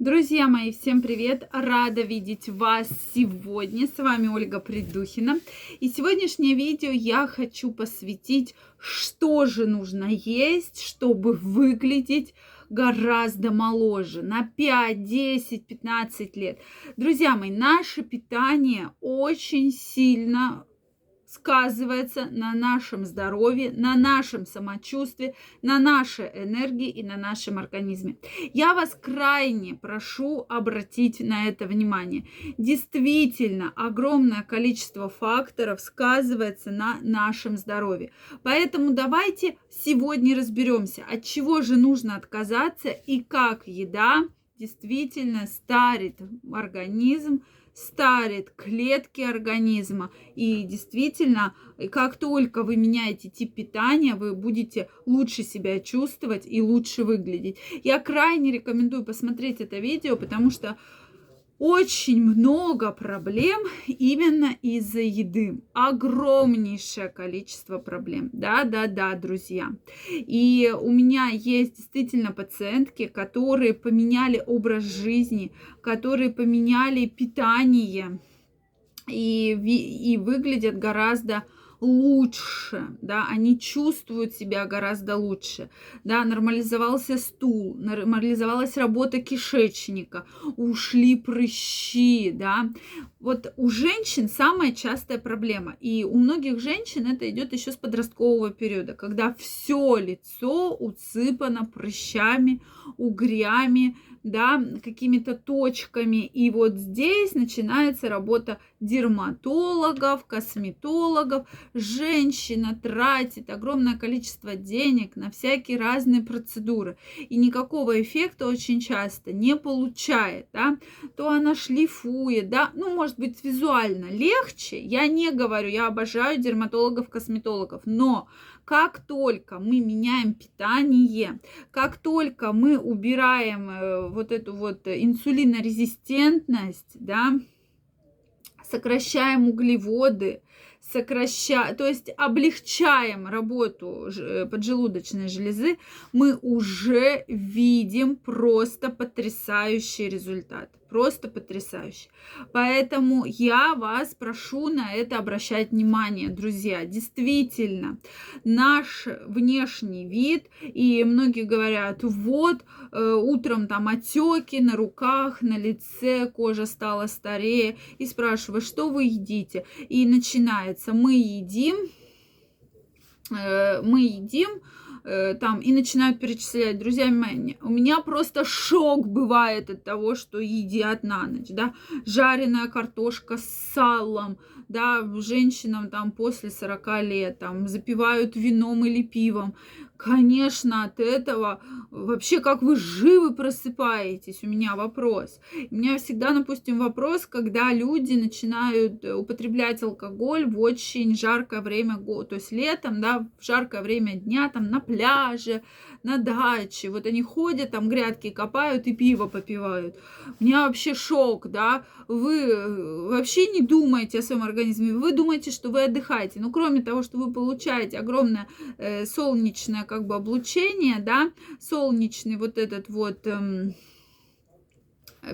Друзья мои, всем привет! Рада видеть вас сегодня. С вами Ольга Придухина. И сегодняшнее видео я хочу посвятить, что же нужно есть, чтобы выглядеть гораздо моложе, на 5, 10, 15 лет. Друзья мои, наше питание очень сильно сказывается на нашем здоровье, на нашем самочувствии, на нашей энергии и на нашем организме. Я вас крайне прошу обратить на это внимание. Действительно, огромное количество факторов сказывается на нашем здоровье. Поэтому давайте сегодня разберемся, от чего же нужно отказаться и как еда действительно старит организм, старит клетки организма. И действительно, как только вы меняете тип питания, вы будете лучше себя чувствовать и лучше выглядеть. Я крайне рекомендую посмотреть это видео, потому что очень много проблем именно из-за еды. Огромнейшее количество проблем. Да, да, да, друзья. И у меня есть действительно пациентки, которые поменяли образ жизни, которые поменяли питание и, и выглядят гораздо лучше, да, они чувствуют себя гораздо лучше, да, нормализовался стул, нормализовалась работа кишечника, ушли прыщи, да. Вот у женщин самая частая проблема, и у многих женщин это идет еще с подросткового периода, когда все лицо усыпано прыщами, угрями, да, какими-то точками. И вот здесь начинается работа дерматологов, косметологов. Женщина тратит огромное количество денег на всякие разные процедуры. И никакого эффекта очень часто не получает. Да? То она шлифует, да, ну, может быть, визуально легче. Я не говорю, я обожаю дерматологов, косметологов, но как только мы меняем питание, как только мы убираем э, вот эту вот инсулинорезистентность, да, сокращаем углеводы, сокращаем, то есть облегчаем работу э, поджелудочной железы, мы уже видим просто потрясающий результат просто потрясающе. Поэтому я вас прошу на это обращать внимание, друзья. Действительно, наш внешний вид, и многие говорят, вот, э, утром там отеки на руках, на лице, кожа стала старее, и спрашиваю, что вы едите? И начинается, мы едим, э, мы едим, Э, там и начинают перечислять, друзья мои, у меня просто шок бывает от того, что едят на ночь, да, жареная картошка с салом, да, женщинам там после 40 лет, там, запивают вином или пивом, Конечно, от этого вообще как вы живы просыпаетесь? У меня вопрос. У меня всегда, допустим, вопрос, когда люди начинают э, употреблять алкоголь в очень жаркое время года, то есть летом, да, в жаркое время дня, там на пляже, на даче, вот они ходят, там грядки копают и пиво попивают. У меня вообще шок, да, вы э, вообще не думаете о своем организме, вы думаете, что вы отдыхаете, но кроме того, что вы получаете огромное э, солнечное как бы облучение, да, солнечный вот этот вот эм,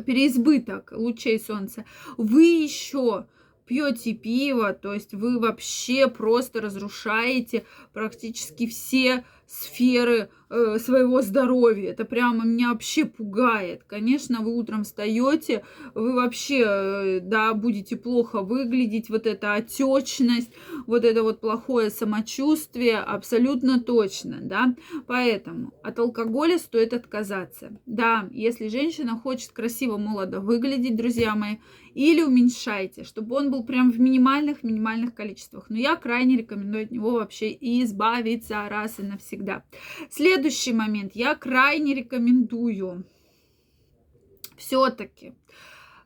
переизбыток лучей солнца, вы еще пьете пиво, то есть вы вообще просто разрушаете практически все сферы э, своего здоровья. Это прямо меня вообще пугает. Конечно, вы утром встаете, вы вообще, э, да, будете плохо выглядеть, вот эта отечность, вот это вот плохое самочувствие, абсолютно точно, да. Поэтому от алкоголя стоит отказаться. Да, если женщина хочет красиво, молодо выглядеть, друзья мои, или уменьшайте, чтобы он был прям в минимальных-минимальных количествах. Но я крайне рекомендую от него вообще избавиться раз и навсегда. Следующий момент. Я крайне рекомендую все-таки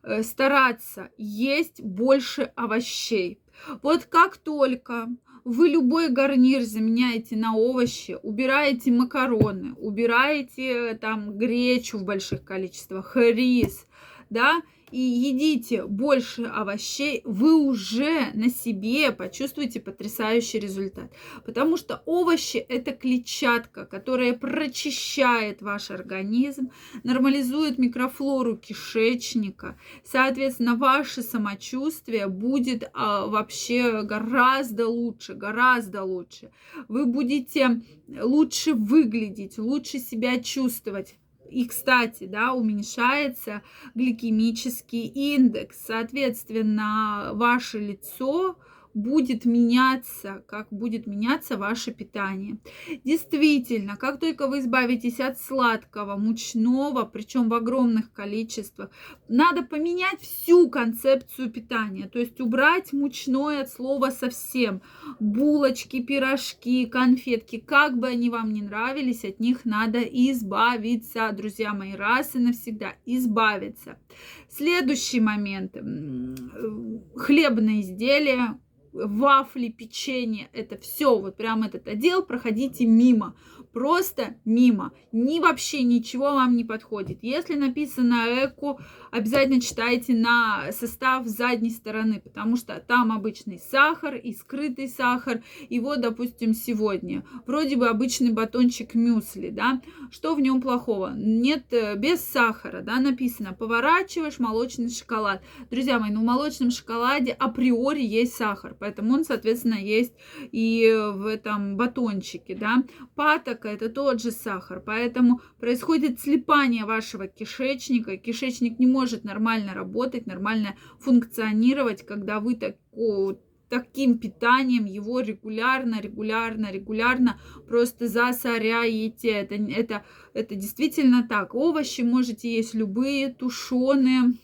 э, стараться есть больше овощей. Вот как только вы любой гарнир заменяете на овощи, убираете макароны, убираете там гречу в больших количествах, рис, да, и едите больше овощей, вы уже на себе почувствуете потрясающий результат. Потому что овощи – это клетчатка, которая прочищает ваш организм, нормализует микрофлору кишечника. Соответственно, ваше самочувствие будет а, вообще гораздо лучше, гораздо лучше. Вы будете лучше выглядеть, лучше себя чувствовать. И, кстати, да, уменьшается гликемический индекс. Соответственно, ваше лицо будет меняться, как будет меняться ваше питание. Действительно, как только вы избавитесь от сладкого, мучного, причем в огромных количествах, надо поменять всю концепцию питания, то есть убрать мучное от слова совсем. Булочки, пирожки, конфетки, как бы они вам не нравились, от них надо избавиться, друзья мои, раз и навсегда избавиться. Следующий момент. Хлебные изделия, вафли, печенье, это все, вот прям этот отдел проходите мимо, просто мимо, ни вообще ничего вам не подходит. Если написано эко, обязательно читайте на состав задней стороны, потому что там обычный сахар и скрытый сахар, и вот, допустим, сегодня, вроде бы обычный батончик мюсли, да, что в нем плохого? Нет, э, без сахара, да, написано, поворачиваешь молочный шоколад. Друзья мои, ну в молочном шоколаде априори есть сахар, поэтому он, соответственно, есть и в этом батончике, да. Патока это тот же сахар, поэтому происходит слипание вашего кишечника, кишечник не может нормально работать, нормально функционировать, когда вы так таким питанием его регулярно, регулярно, регулярно просто засоряете. Это, это, это действительно так. Овощи можете есть любые, тушеные,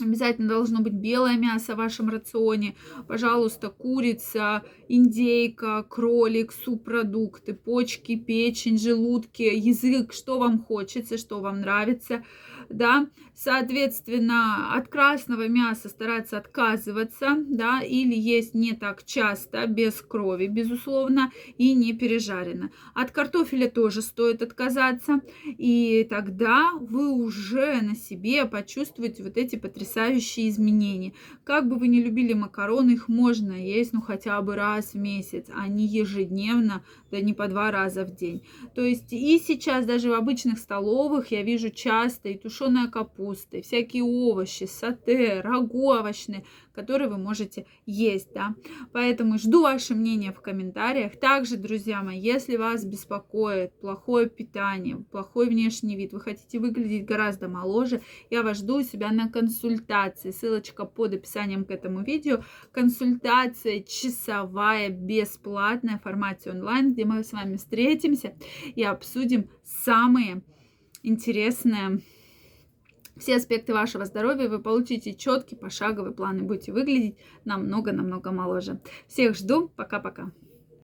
Обязательно должно быть белое мясо в вашем рационе. Пожалуйста, курица, индейка, кролик, субпродукты, почки, печень, желудки, язык, что вам хочется, что вам нравится. Да, соответственно, от красного мяса стараться отказываться, да, или есть не так часто, без крови, безусловно, и не пережарено. От картофеля тоже стоит отказаться, и тогда вы уже на себе почувствуете вот эти потрясающие изменения. Как бы вы не любили макароны, их можно есть, ну, хотя бы раз в месяц, а не ежедневно, да не по два раза в день. То есть и сейчас даже в обычных столовых я вижу часто и тушеная капуста, всякие овощи, сате, рагу овощные, которые вы можете есть, да. Поэтому жду ваше мнение в комментариях. Также, друзья мои, если вас беспокоит плохое питание, плохой внешний вид, вы хотите выглядеть гораздо моложе, я вас жду у себя на консультации. Ссылочка под описанием к этому видео. Консультация часовая, бесплатная в формате онлайн, где мы с вами встретимся и обсудим самые интересные все аспекты вашего здоровья, вы получите четкий пошаговый план и будете выглядеть намного-намного моложе. Всех жду. Пока-пока.